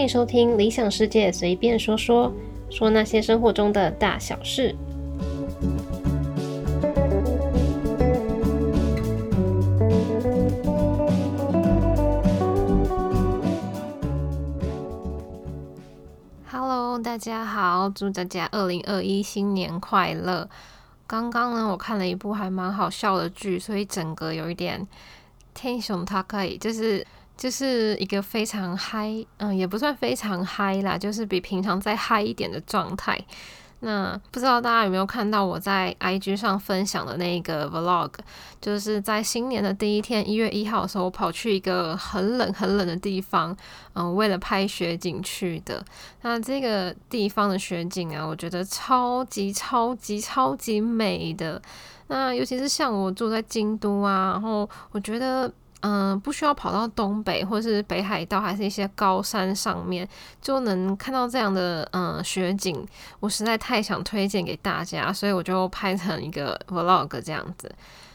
欢迎收听《理想世界随便说说》，说那些生活中的大小事。Hello，大家好，祝大家二零二一新年快乐！刚刚呢，我看了一部还蛮好笑的剧，所以整个有一点 tension，它可以就是。就是一个非常嗨，嗯，也不算非常嗨啦，就是比平常再嗨一点的状态。那不知道大家有没有看到我在 IG 上分享的那个 Vlog，就是在新年的第一天，一月一号的时候，我跑去一个很冷很冷的地方，嗯，为了拍雪景去的。那这个地方的雪景啊，我觉得超级超级超级美的。那尤其是像我住在京都啊，然后我觉得。嗯，不需要跑到东北或是北海道，还是一些高山上面就能看到这样的嗯雪景。我实在太想推荐给大家，所以我就拍成一个 vlog 这样子。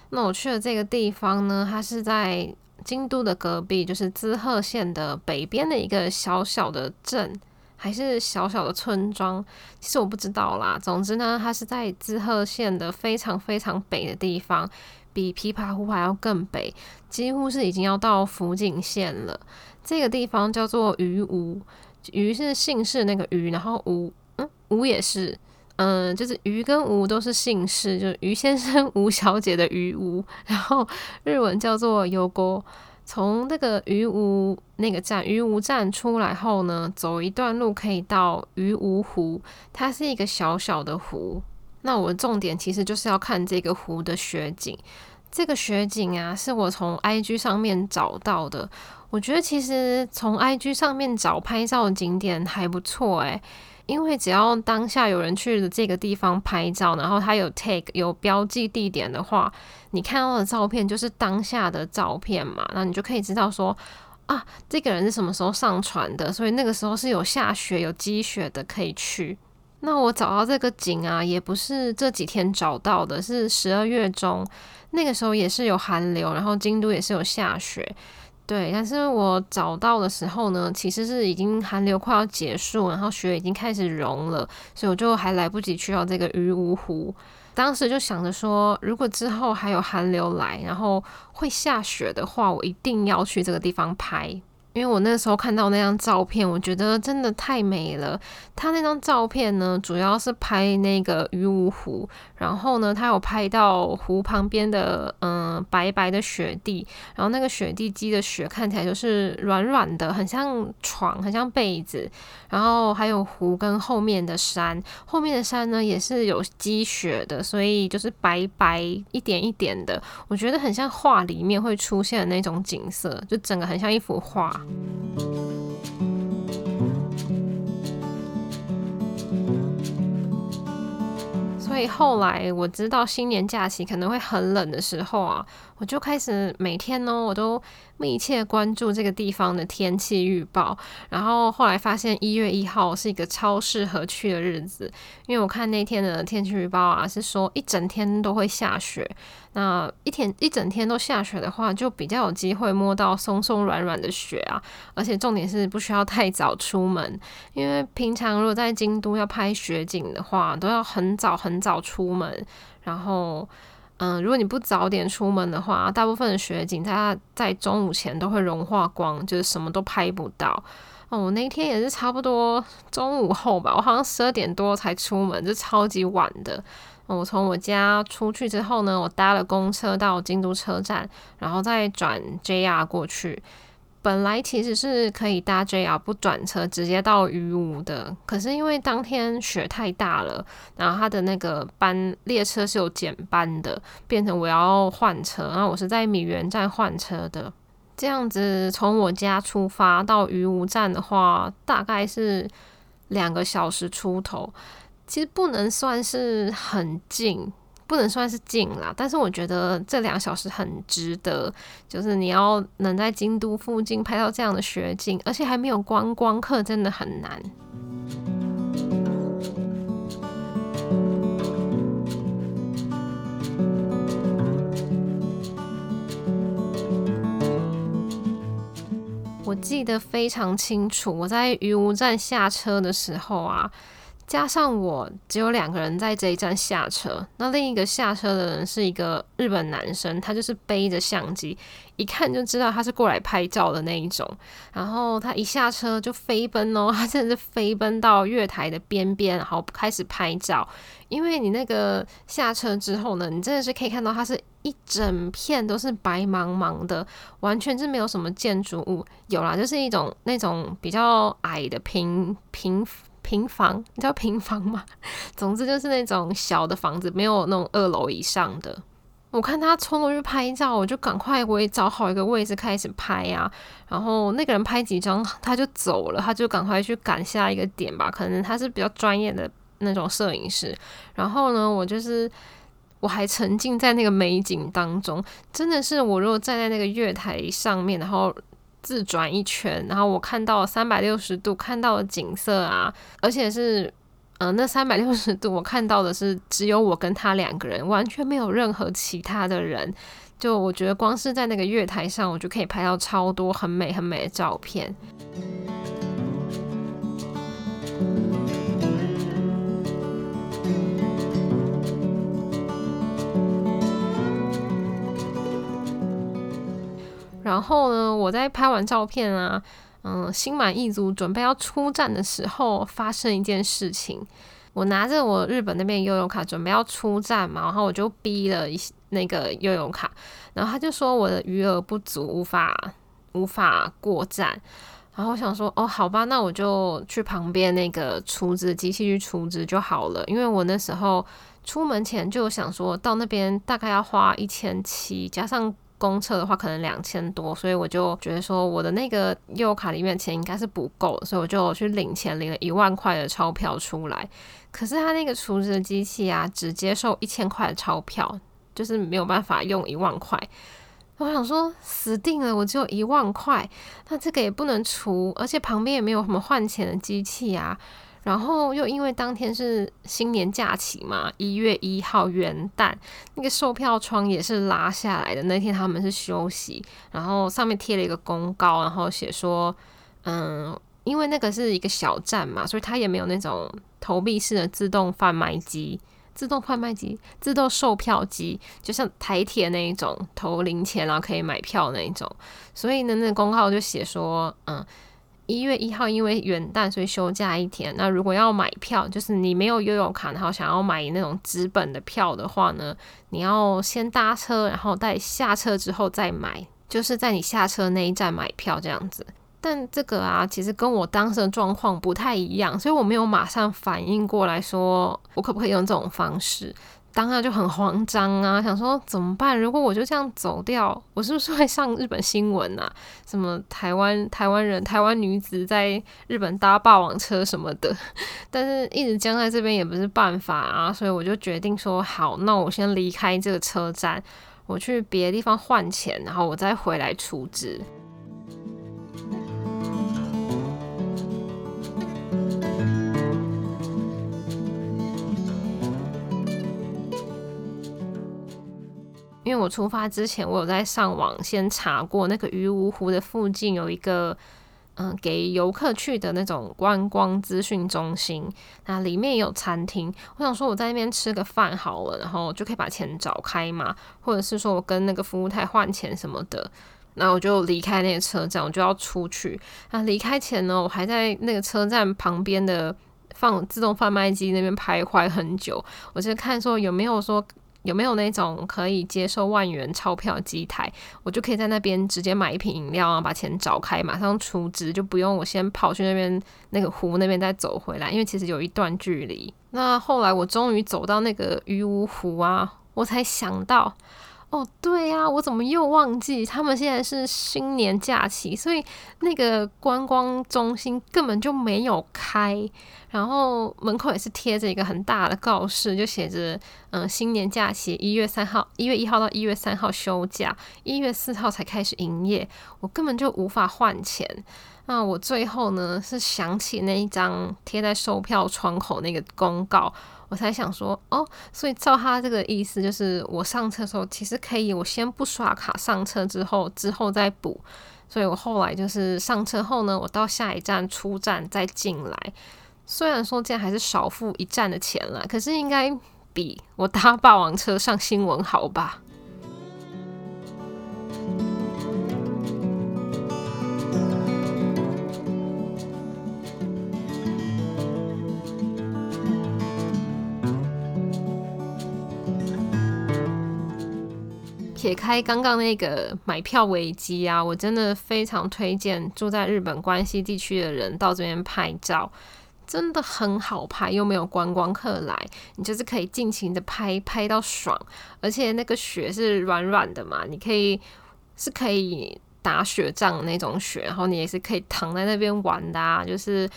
那我去的这个地方呢，它是在京都的隔壁，就是滋贺县的北边的一个小小的镇，还是小小的村庄。其实我不知道啦。总之呢，它是在滋贺县的非常非常北的地方。比琵琶湖还要更北，几乎是已经要到福井县了。这个地方叫做鱼吴，鱼是姓氏那个鱼，然后吴，嗯，吴也是，嗯，就是鱼跟吴都是姓氏，就是于先生、吴小姐的鱼吴。然后日文叫做油锅。从那个鱼吴那个站，鱼吴站出来后呢，走一段路可以到鱼吴湖，它是一个小小的湖。那我的重点其实就是要看这个湖的雪景。这个雪景啊，是我从 IG 上面找到的。我觉得其实从 IG 上面找拍照的景点还不错诶，因为只要当下有人去的这个地方拍照，然后他有 take 有标记地点的话，你看到的照片就是当下的照片嘛，那你就可以知道说啊，这个人是什么时候上传的，所以那个时候是有下雪有积雪的可以去。那我找到这个景啊，也不是这几天找到的，是十二月中，那个时候也是有寒流，然后京都也是有下雪，对。但是我找到的时候呢，其实是已经寒流快要结束，然后雪已经开始融了，所以我就还来不及去到这个鱼芜湖。当时就想着说，如果之后还有寒流来，然后会下雪的话，我一定要去这个地方拍。因为我那时候看到那张照片，我觉得真的太美了。他那张照片呢，主要是拍那个鱼芜湖，然后呢，他有拍到湖旁边的嗯白白的雪地，然后那个雪地积的雪看起来就是软软的，很像床，很像被子。然后还有湖跟后面的山，后面的山呢也是有积雪的，所以就是白白一点一点的，我觉得很像画里面会出现的那种景色，就整个很像一幅画。所以后来我知道新年假期可能会很冷的时候啊，我就开始每天呢，我都。密切关注这个地方的天气预报，然后后来发现一月一号是一个超适合去的日子，因为我看那天的天气预报啊，是说一整天都会下雪。那一天一整天都下雪的话，就比较有机会摸到松松软软的雪啊，而且重点是不需要太早出门，因为平常如果在京都要拍雪景的话，都要很早很早出门，然后。嗯，如果你不早点出门的话，大部分的雪景它在中午前都会融化光，就是什么都拍不到。哦，我那天也是差不多中午后吧，我好像十二点多才出门，就超级晚的。我从我家出去之后呢，我搭了公车到京都车站，然后再转 JR 过去。本来其实是可以搭 JR 不转车直接到鱼屋的，可是因为当天雪太大了，然后它的那个班列车是有减班的，变成我要换车，然后我是在米原站换车的。这样子从我家出发到鱼屋站的话，大概是两个小时出头，其实不能算是很近。不能算是近啦，但是我觉得这两小时很值得。就是你要能在京都附近拍到这样的雪景，而且还没有观光客，真的很难。我记得非常清楚，我在鱼无站下车的时候啊。加上我只有两个人在这一站下车，那另一个下车的人是一个日本男生，他就是背着相机，一看就知道他是过来拍照的那一种。然后他一下车就飞奔哦，他真的是飞奔到月台的边边，然后开始拍照。因为你那个下车之后呢，你真的是可以看到它是一整片都是白茫茫的，完全是没有什么建筑物。有啦，就是一种那种比较矮的平平。平房，你知道平房吗？总之就是那种小的房子，没有那种二楼以上的。我看他冲过去拍照，我就赶快我也找好一个位置开始拍呀。然后那个人拍几张他就走了，他就赶快去赶下一个点吧。可能他是比较专业的那种摄影师。然后呢，我就是我还沉浸在那个美景当中，真的是我如果站在那个月台上面，然后。自转一圈，然后我看到三百六十度看到的景色啊，而且是，嗯，那三百六十度我看到的是只有我跟他两个人，完全没有任何其他的人。就我觉得光是在那个月台上，我就可以拍到超多很美很美的照片。然后呢，我在拍完照片啊，嗯，心满意足，准备要出站的时候，发生一件事情。我拿着我日本那边悠游卡，准备要出站嘛，然后我就逼了一那个悠游卡，然后他就说我的余额不足，无法无法过站。然后我想说，哦，好吧，那我就去旁边那个储值机器去储值就好了，因为我那时候出门前就想说到那边大概要花一千七，加上。公测的话可能两千多，所以我就觉得说我的那个悠游卡里面的钱应该是不够，所以我就去领钱，领了一万块的钞票出来。可是他那个储值机器啊，只接受一千块的钞票，就是没有办法用一万块。我想说死定了，我只有一万块，那这个也不能除，而且旁边也没有什么换钱的机器啊。然后又因为当天是新年假期嘛，一月一号元旦，那个售票窗也是拉下来的。那天他们是休息，然后上面贴了一个公告，然后写说，嗯，因为那个是一个小站嘛，所以它也没有那种投币式的自动贩卖机、自动贩卖机、自动售票机，就像台铁那一种投零钱然后可以买票那一种。所以呢，那个公告就写说，嗯。一月一号因为元旦，所以休假一天。那如果要买票，就是你没有悠游卡，然后想要买那种纸本的票的话呢，你要先搭车，然后在下车之后再买，就是在你下车那一站买票这样子。但这个啊，其实跟我当时的状况不太一样，所以我没有马上反应过来说，我可不可以用这种方式。当下就很慌张啊，想说怎么办？如果我就这样走掉，我是不是会上日本新闻啊？什么台湾台湾人、台湾女子在日本搭霸王车什么的？但是一直僵在这边也不是办法啊，所以我就决定说好，那我先离开这个车站，我去别的地方换钱，然后我再回来处置。因为我出发之前，我有在上网先查过，那个鱼芜湖的附近有一个嗯给游客去的那种观光资讯中心，那里面也有餐厅。我想说我在那边吃个饭好了，然后就可以把钱找开嘛，或者是说我跟那个服务台换钱什么的。那我就离开那个车站，我就要出去。那离开前呢，我还在那个车站旁边的放自动贩卖机那边徘徊很久，我就看说有没有说。有没有那种可以接受万元钞票机台？我就可以在那边直接买一瓶饮料啊，把钱找开，马上出资，就不用我先跑去那边那个湖那边再走回来，因为其实有一段距离。那后来我终于走到那个鱼芜湖啊，我才想到。哦，对呀，我怎么又忘记？他们现在是新年假期，所以那个观光中心根本就没有开，然后门口也是贴着一个很大的告示，就写着“嗯，新年假期，一月三号、一月一号到一月三号休假，一月四号才开始营业”。我根本就无法换钱。那我最后呢，是想起那一张贴在售票窗口那个公告。我才想说哦，所以照他这个意思，就是我上车的时候其实可以，我先不刷卡上车，之后之后再补。所以我后来就是上车后呢，我到下一站出站再进来。虽然说这样还是少付一站的钱了，可是应该比我搭霸王车上新闻好吧？撇开刚刚那个买票危机啊，我真的非常推荐住在日本关西地区的人到这边拍照，真的很好拍，又没有观光客来，你就是可以尽情的拍拍到爽，而且那个雪是软软的嘛，你可以是可以打雪仗那种雪，然后你也是可以躺在那边玩的，啊，就是。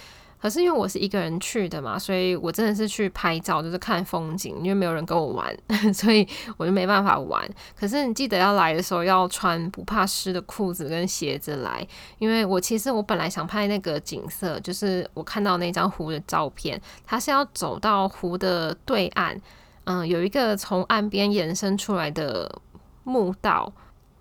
可是因为我是一个人去的嘛，所以我真的是去拍照，就是看风景，因为没有人跟我玩，所以我就没办法玩。可是你记得要来的时候要穿不怕湿的裤子跟鞋子来，因为我其实我本来想拍那个景色，就是我看到那张湖的照片，它是要走到湖的对岸，嗯，有一个从岸边延伸出来的木道，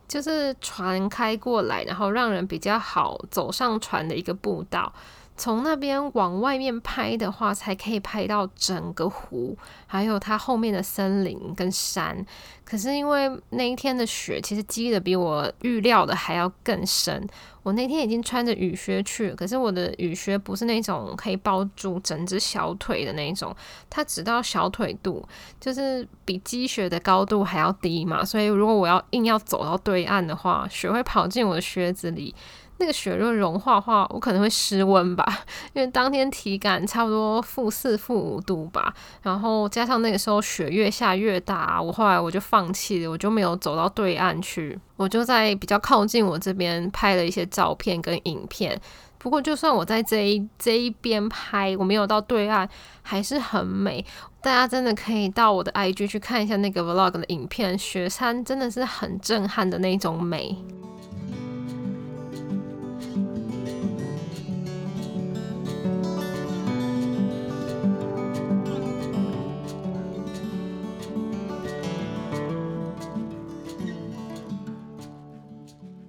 就是船开过来，然后让人比较好走上船的一个步道。从那边往外面拍的话，才可以拍到整个湖，还有它后面的森林跟山。可是因为那一天的雪其实积的比我预料的还要更深，我那天已经穿着雨靴去了，可是我的雨靴不是那种可以包住整只小腿的那种，它只到小腿肚，就是比积雪的高度还要低嘛。所以如果我要硬要走到对岸的话，雪会跑进我的靴子里。那个雪如果融化的话，我可能会失温吧，因为当天体感差不多负四、负五度吧。然后加上那个时候雪越下越大，我后来我就放弃了，我就没有走到对岸去，我就在比较靠近我这边拍了一些照片跟影片。不过就算我在这一这一边拍，我没有到对岸，还是很美。大家真的可以到我的 IG 去看一下那个 Vlog 的影片，雪山真的是很震撼的那种美。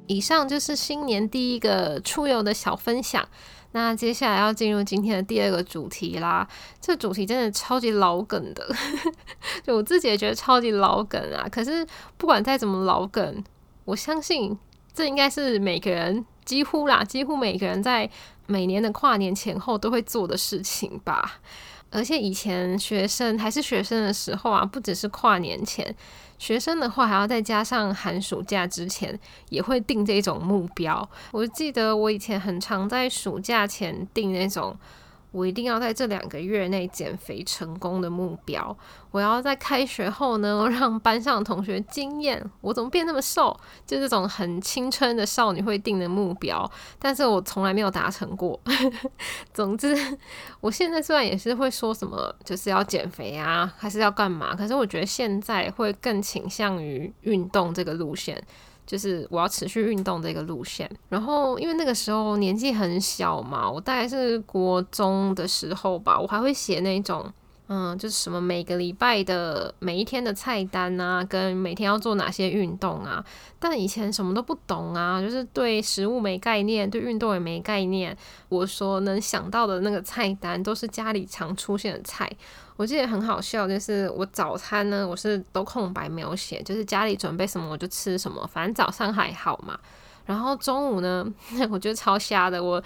以上就是新年第一个出游的小分享。那接下来要进入今天的第二个主题啦。这主题真的超级老梗的，就我自己也觉得超级老梗啊。可是不管再怎么老梗，我相信这应该是每个人几乎啦，几乎每个人在每年的跨年前后都会做的事情吧。而且以前学生还是学生的时候啊，不只是跨年前。学生的话，还要再加上寒暑假之前，也会定这种目标。我记得我以前很常在暑假前定那种，我一定要在这两个月内减肥成功的目标。我要在开学后呢，让班上的同学惊艳，我怎么变那么瘦？就这种很青春的少女会定的目标，但是我从来没有达成过。总之，我现在虽然也是会说什么就是要减肥啊，还是要干嘛，可是我觉得现在会更倾向于运动这个路线，就是我要持续运动这个路线。然后因为那个时候年纪很小嘛，我大概是国中的时候吧，我还会写那种。嗯，就是什么每个礼拜的每一天的菜单啊，跟每天要做哪些运动啊。但以前什么都不懂啊，就是对食物没概念，对运动也没概念。我说能想到的那个菜单都是家里常出现的菜。我记得很好笑，就是我早餐呢，我是都空白没有写，就是家里准备什么我就吃什么，反正早上还好嘛。然后中午呢，我觉得超瞎的，我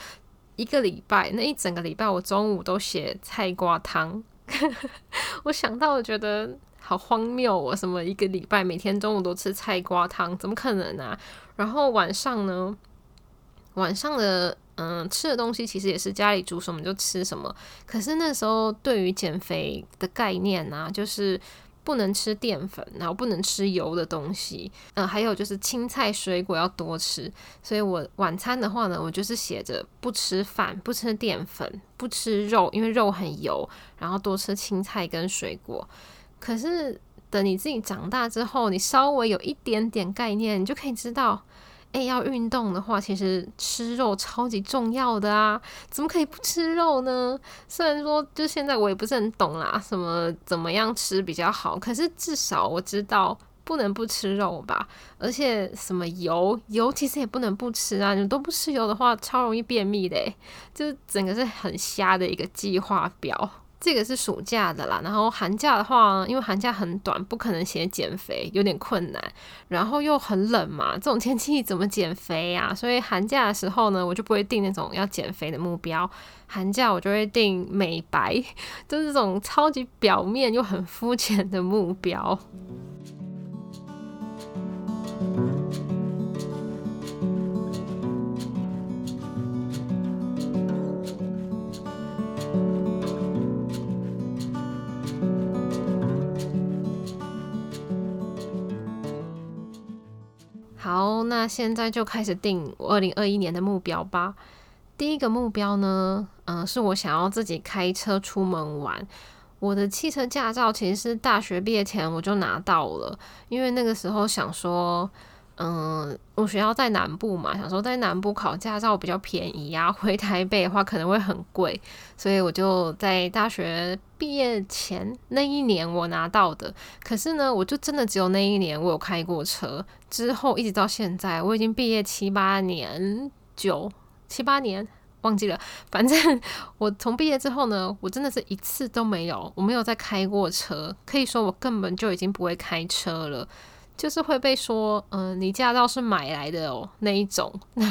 一个礼拜那一整个礼拜，我中午都写菜瓜汤。我想到，我觉得好荒谬哦！什么一个礼拜每天中午都吃菜瓜汤，怎么可能呢？然后晚上呢？晚上的嗯吃的东西其实也是家里煮什么就吃什么。可是那时候对于减肥的概念呢，就是。不能吃淀粉，然后不能吃油的东西，嗯，还有就是青菜水果要多吃。所以我晚餐的话呢，我就是写着不吃饭，不吃淀粉，不吃肉，因为肉很油，然后多吃青菜跟水果。可是等你自己长大之后，你稍微有一点点概念，你就可以知道。诶，要运动的话，其实吃肉超级重要的啊！怎么可以不吃肉呢？虽然说，就现在我也不是很懂啦，什么怎么样吃比较好，可是至少我知道不能不吃肉吧，而且什么油油其实也不能不吃啊！你都不吃油的话，超容易便秘的，就是整个是很瞎的一个计划表。这个是暑假的啦，然后寒假的话，因为寒假很短，不可能写减肥，有点困难。然后又很冷嘛，这种天气怎么减肥呀？所以寒假的时候呢，我就不会定那种要减肥的目标，寒假我就会定美白，就是这种超级表面又很肤浅的目标。那现在就开始定我二零二一年的目标吧。第一个目标呢，嗯，是我想要自己开车出门玩。我的汽车驾照其实是大学毕业前我就拿到了，因为那个时候想说。嗯，我学校在南部嘛，想说在南部考驾照比较便宜啊，回台北的话可能会很贵，所以我就在大学毕业前那一年我拿到的。可是呢，我就真的只有那一年我有开过车，之后一直到现在，我已经毕业七八年，九七八年忘记了，反正我从毕业之后呢，我真的是一次都没有，我没有再开过车，可以说我根本就已经不会开车了。就是会被说，嗯，你驾照是买来的哦，那一种。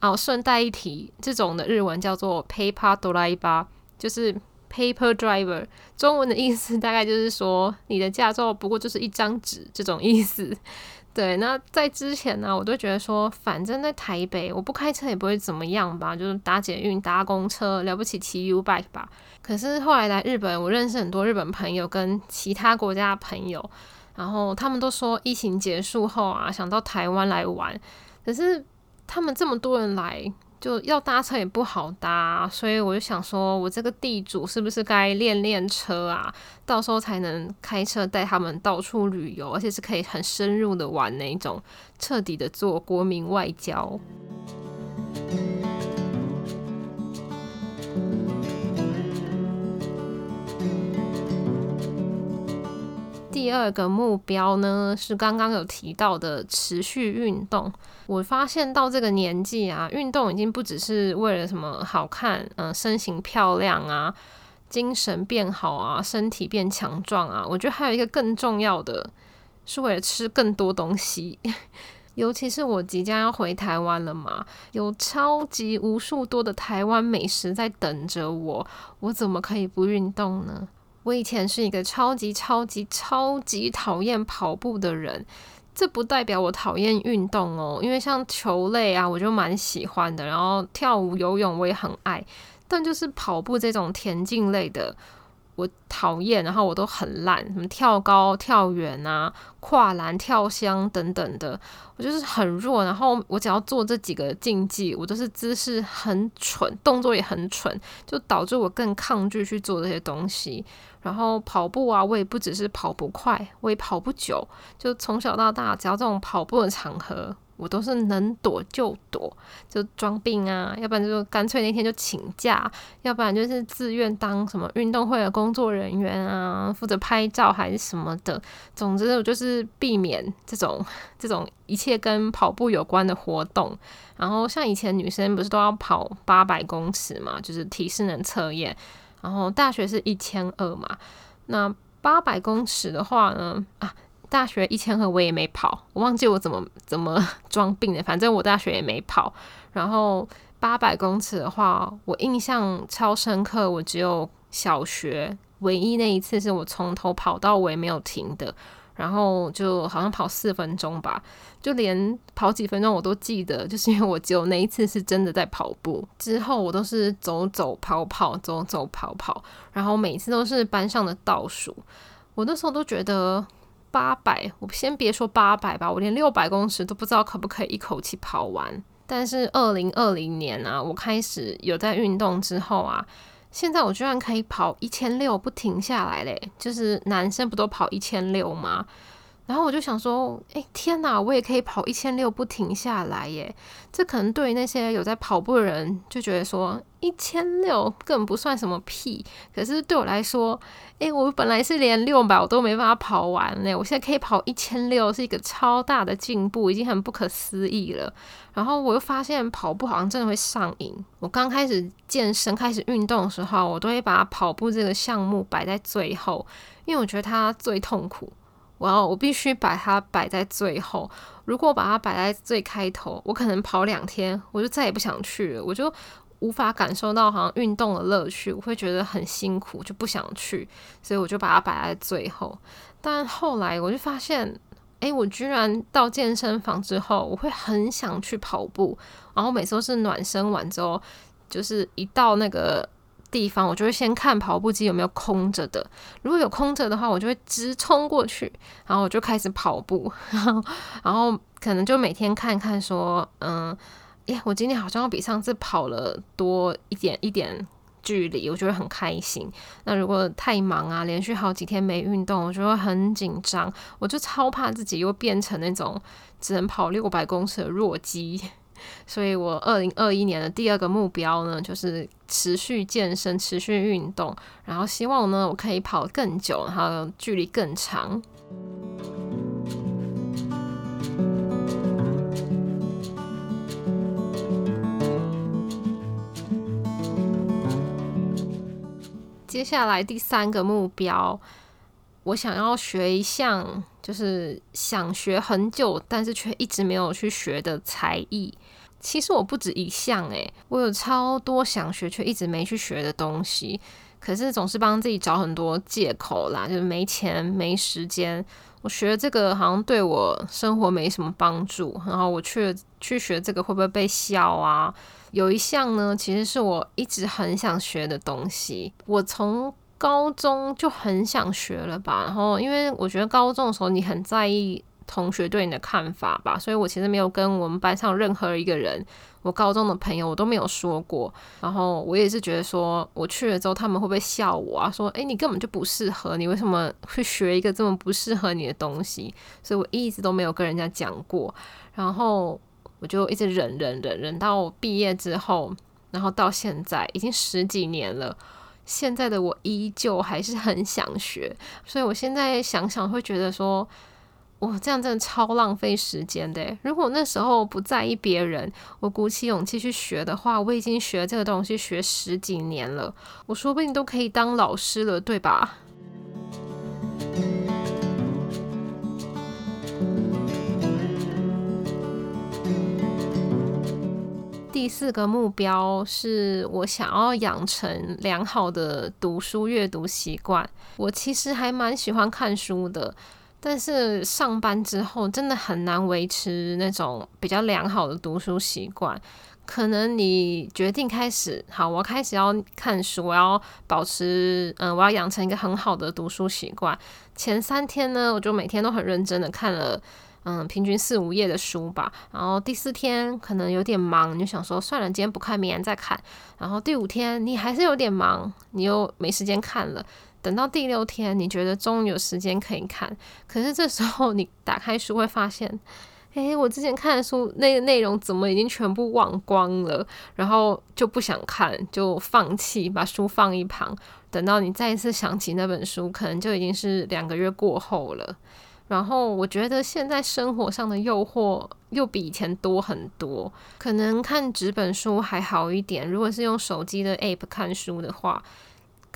哦，顺带一提，这种的日文叫做 paper driver，就是 paper driver，中文的意思大概就是说，你的驾照不过就是一张纸这种意思。对，那在之前呢，我都觉得说，反正在台北，我不开车也不会怎么样吧，就是搭捷运、搭公车，了不起骑 U bike 吧。可是后来来日本，我认识很多日本朋友跟其他国家的朋友。然后他们都说疫情结束后啊，想到台湾来玩，可是他们这么多人来，就要搭车也不好搭，所以我就想说，我这个地主是不是该练练车啊？到时候才能开车带他们到处旅游，而且是可以很深入的玩那种，彻底的做国民外交。第二个目标呢，是刚刚有提到的持续运动。我发现到这个年纪啊，运动已经不只是为了什么好看，嗯，身形漂亮啊，精神变好啊，身体变强壮啊。我觉得还有一个更重要的，是为了吃更多东西。尤其是我即将要回台湾了嘛，有超级无数多的台湾美食在等着我，我怎么可以不运动呢？我以前是一个超级超级超级讨厌跑步的人，这不代表我讨厌运动哦，因为像球类啊，我就蛮喜欢的，然后跳舞、游泳我也很爱，但就是跑步这种田径类的。我讨厌，然后我都很烂，什么跳高、跳远啊、跨栏、跳箱等等的，我就是很弱。然后我只要做这几个竞技，我都是姿势很蠢，动作也很蠢，就导致我更抗拒去做这些东西。然后跑步啊，我也不只是跑不快，我也跑不久。就从小到大，只要这种跑步的场合。我都是能躲就躲，就装病啊，要不然就干脆那天就请假，要不然就是自愿当什么运动会的工作人员啊，负责拍照还是什么的。总之，我就是避免这种这种一切跟跑步有关的活动。然后像以前女生不是都要跑八百公尺嘛，就是体适能测验。然后大学是一千二嘛，那八百公尺的话呢，啊。大学一千二我也没跑，我忘记我怎么怎么 装病的，反正我大学也没跑。然后八百公尺的话，我印象超深刻，我只有小学唯一那一次是我从头跑到尾没有停的，然后就好像跑四分钟吧，就连跑几分钟我都记得，就是因为我只有那一次是真的在跑步，之后我都是走走跑跑，走走跑跑，然后每次都是班上的倒数，我那时候都觉得。八百，我先别说八百吧，我连六百公尺都不知道可不可以一口气跑完。但是二零二零年啊，我开始有在运动之后啊，现在我居然可以跑一千六不停下来嘞！就是男生不都跑一千六吗？然后我就想说，哎，天哪，我也可以跑一千六不停下来耶！这可能对于那些有在跑步的人就觉得说，一千六根本不算什么屁。可是对我来说，哎，我本来是连六百我都没办法跑完呢，我现在可以跑一千六，是一个超大的进步，已经很不可思议了。然后我又发现跑步好像真的会上瘾。我刚开始健身、开始运动的时候，我都会把跑步这个项目摆在最后，因为我觉得它最痛苦。我要我必须把它摆在最后。如果把它摆在最开头，我可能跑两天，我就再也不想去了。我就无法感受到好像运动的乐趣，我会觉得很辛苦，就不想去。所以我就把它摆在最后。但后来我就发现，诶，我居然到健身房之后，我会很想去跑步。然后每次都是暖身完之后，就是一到那个。地方我就会先看跑步机有没有空着的，如果有空着的话，我就会直冲过去，然后我就开始跑步，然后可能就每天看看说，嗯，耶，我今天好像要比上次跑了多一点一点距离，我觉得很开心。那如果太忙啊，连续好几天没运动，我就会很紧张，我就超怕自己又变成那种只能跑六百公尺的弱鸡。所以我二零二一年的第二个目标呢，就是持续健身、持续运动，然后希望呢我可以跑更久，然后距离更长。接下来第三个目标，我想要学一项，就是想学很久，但是却一直没有去学的才艺。其实我不止一项诶，我有超多想学却一直没去学的东西，可是总是帮自己找很多借口啦，就是没钱、没时间。我学这个好像对我生活没什么帮助，然后我去去学这个会不会被笑啊？有一项呢，其实是我一直很想学的东西，我从高中就很想学了吧。然后因为我觉得高中的时候你很在意。同学对你的看法吧，所以我其实没有跟我们班上任何一个人，我高中的朋友我都没有说过。然后我也是觉得说，我去了之后他们会不会笑我啊？说，诶，你根本就不适合，你为什么会学一个这么不适合你的东西？所以我一直都没有跟人家讲过。然后我就一直忍忍忍忍到毕业之后，然后到现在已经十几年了，现在的我依旧还是很想学。所以我现在想想会觉得说。哇，这样真的超浪费时间的！如果那时候不在意别人，我鼓起勇气去学的话，我已经学这个东西学十几年了，我说不定都可以当老师了，对吧？第四个目标是我想要养成良好的读书阅读习惯。我其实还蛮喜欢看书的。但是上班之后真的很难维持那种比较良好的读书习惯。可能你决定开始，好，我开始要看书，我要保持，嗯，我要养成一个很好的读书习惯。前三天呢，我就每天都很认真的看了，嗯，平均四五页的书吧。然后第四天可能有点忙，你就想说算了，今天不看，明天再看。然后第五天你还是有点忙，你又没时间看了。等到第六天，你觉得终于有时间可以看，可是这时候你打开书会发现，诶，我之前看的书那个内容怎么已经全部忘光了？然后就不想看，就放弃，把书放一旁。等到你再一次想起那本书，可能就已经是两个月过后了。然后我觉得现在生活上的诱惑又比以前多很多，可能看纸本书还好一点，如果是用手机的 app 看书的话。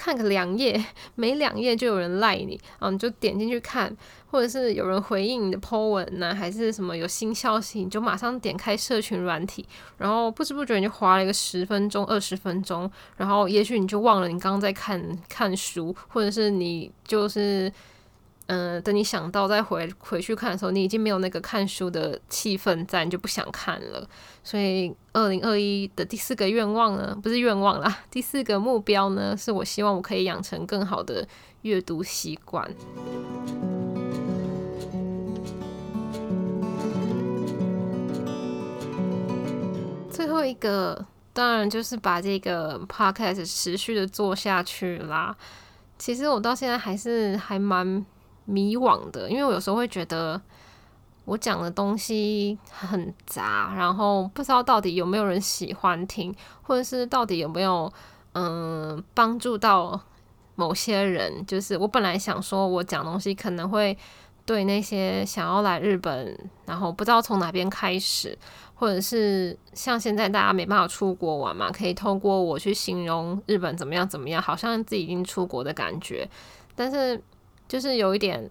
看个两页，每两页就有人赖你，啊你就点进去看，或者是有人回应你的 po 文呢，还是什么有新消息，你就马上点开社群软体，然后不知不觉你就划了一个十分钟、二十分钟，然后也许你就忘了你刚刚在看看书，或者是你就是。嗯，等你想到再回回去看的时候，你已经没有那个看书的气氛在，你就不想看了。所以，二零二一的第四个愿望呢，不是愿望啦，第四个目标呢，是我希望我可以养成更好的阅读习惯。最后一个，当然就是把这个 podcast 持续的做下去啦。其实我到现在还是还蛮。迷惘的，因为我有时候会觉得我讲的东西很杂，然后不知道到底有没有人喜欢听，或者是到底有没有嗯帮助到某些人。就是我本来想说我讲东西可能会对那些想要来日本，然后不知道从哪边开始，或者是像现在大家没办法出国玩嘛，可以透过我去形容日本怎么样怎么样，好像自己已经出国的感觉，但是。就是有一点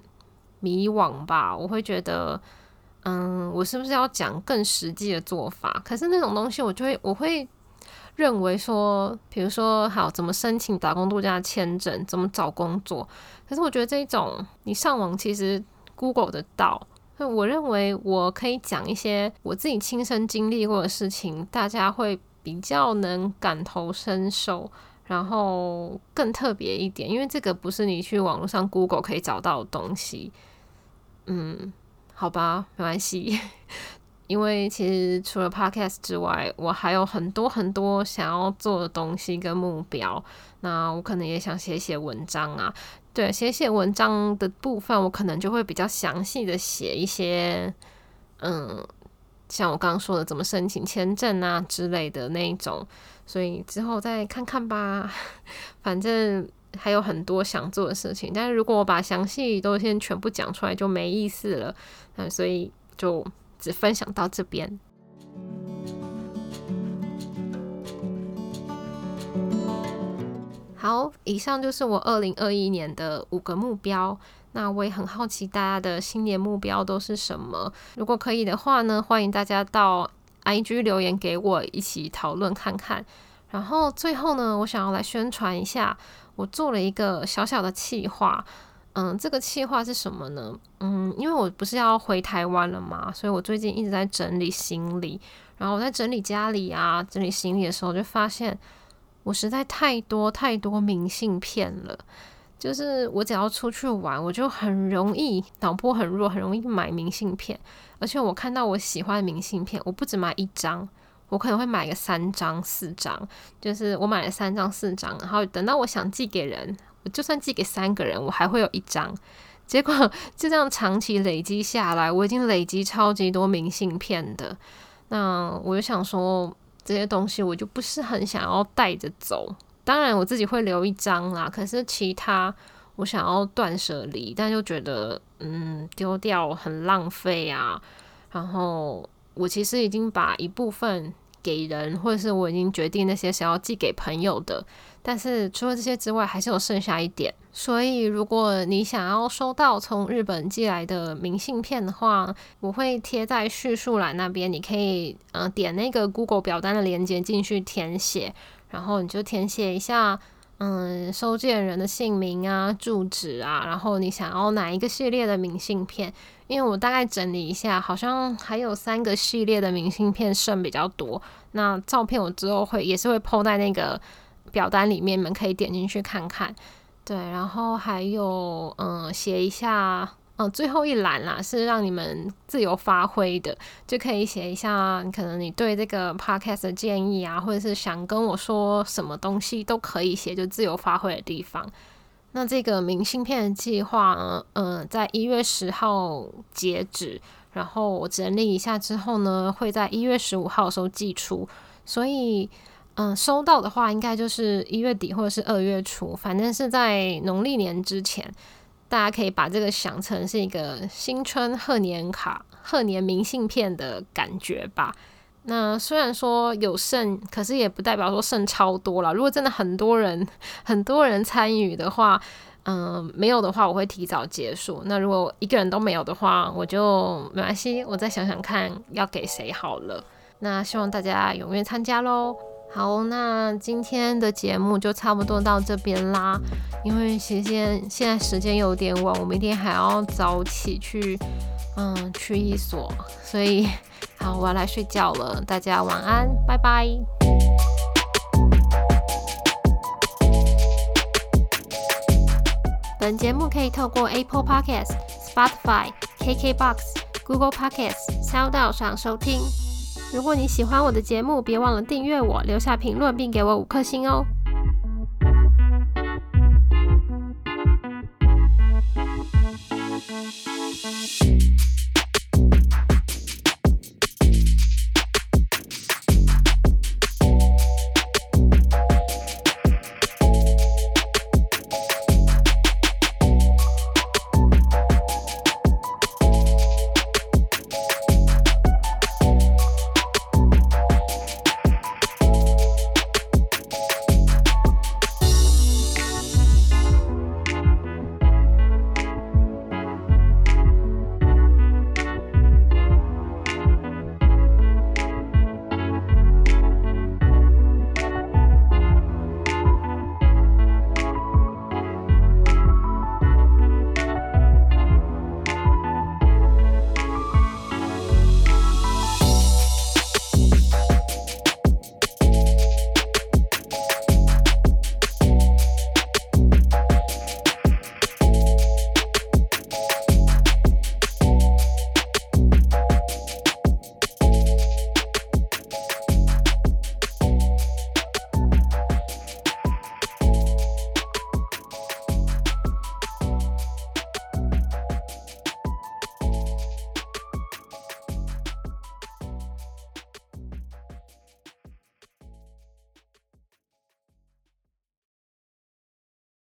迷惘吧，我会觉得，嗯，我是不是要讲更实际的做法？可是那种东西，我就会我会认为说，比如说，好，怎么申请打工度假签证，怎么找工作？可是我觉得这一种，你上网其实 Google 得到。我认为我可以讲一些我自己亲身经历过的事情，大家会比较能感同身受。然后更特别一点，因为这个不是你去网络上 Google 可以找到的东西。嗯，好吧，没关系。因为其实除了 Podcast 之外，我还有很多很多想要做的东西跟目标。那我可能也想写写文章啊。对，写写文章的部分，我可能就会比较详细的写一些，嗯。像我刚刚说的，怎么申请签证啊之类的那一种，所以之后再看看吧。反正还有很多想做的事情，但是如果我把详细都先全部讲出来，就没意思了。嗯，所以就只分享到这边。好，以上就是我二零二一年的五个目标。那我也很好奇大家的新年目标都是什么？如果可以的话呢，欢迎大家到 IG 留言给我，一起讨论看看。然后最后呢，我想要来宣传一下，我做了一个小小的企划。嗯，这个企划是什么呢？嗯，因为我不是要回台湾了嘛，所以我最近一直在整理行李。然后我在整理家里啊，整理行李的时候，就发现我实在太多太多明信片了。就是我只要出去玩，我就很容易脑波很弱，很容易买明信片。而且我看到我喜欢的明信片，我不止买一张，我可能会买个三张、四张。就是我买了三张、四张，然后等到我想寄给人，我就算寄给三个人，我还会有一张。结果 就这样长期累积下来，我已经累积超级多明信片的。那我就想说，这些东西我就不是很想要带着走。当然我自己会留一张啦，可是其他我想要断舍离，但又觉得嗯丢掉很浪费啊。然后我其实已经把一部分给人，或者是我已经决定那些想要寄给朋友的。但是除了这些之外，还是有剩下一点。所以如果你想要收到从日本寄来的明信片的话，我会贴在叙述栏那边，你可以嗯点那个 Google 表单的链接进去填写。然后你就填写一下，嗯，收件人的姓名啊、住址啊，然后你想要哪一个系列的明信片？因为我大概整理一下，好像还有三个系列的明信片剩比较多。那照片我之后会也是会 PO 在那个表单里面，你们可以点进去看看。对，然后还有嗯，写一下。嗯，最后一栏啦，是让你们自由发挥的，就可以写一下，可能你对这个 podcast 的建议啊，或者是想跟我说什么东西都可以写，就自由发挥的地方。那这个明信片的计划呢，嗯，在一月十号截止，然后我整理一下之后呢，会在一月十五号的时候寄出，所以嗯，收到的话应该就是一月底或者是二月初，反正是在农历年之前。大家可以把这个想成是一个新春贺年卡、贺年明信片的感觉吧。那虽然说有剩，可是也不代表说剩超多了。如果真的很多人、很多人参与的话，嗯，没有的话，我会提早结束。那如果一个人都没有的话，我就没关系，我再想想看要给谁好了。那希望大家踊跃参加喽。好，那今天的节目就差不多到这边啦。因为其实现在时间有点晚，我明天还要早起去，嗯，去一所，所以好，我要来睡觉了。大家晚安，拜拜。本节目可以透过 Apple Podcasts、Spotify、KKBox、Google Podcasts、播放到上收听。如果你喜欢我的节目，别忘了订阅我，留下评论，并给我五颗星哦。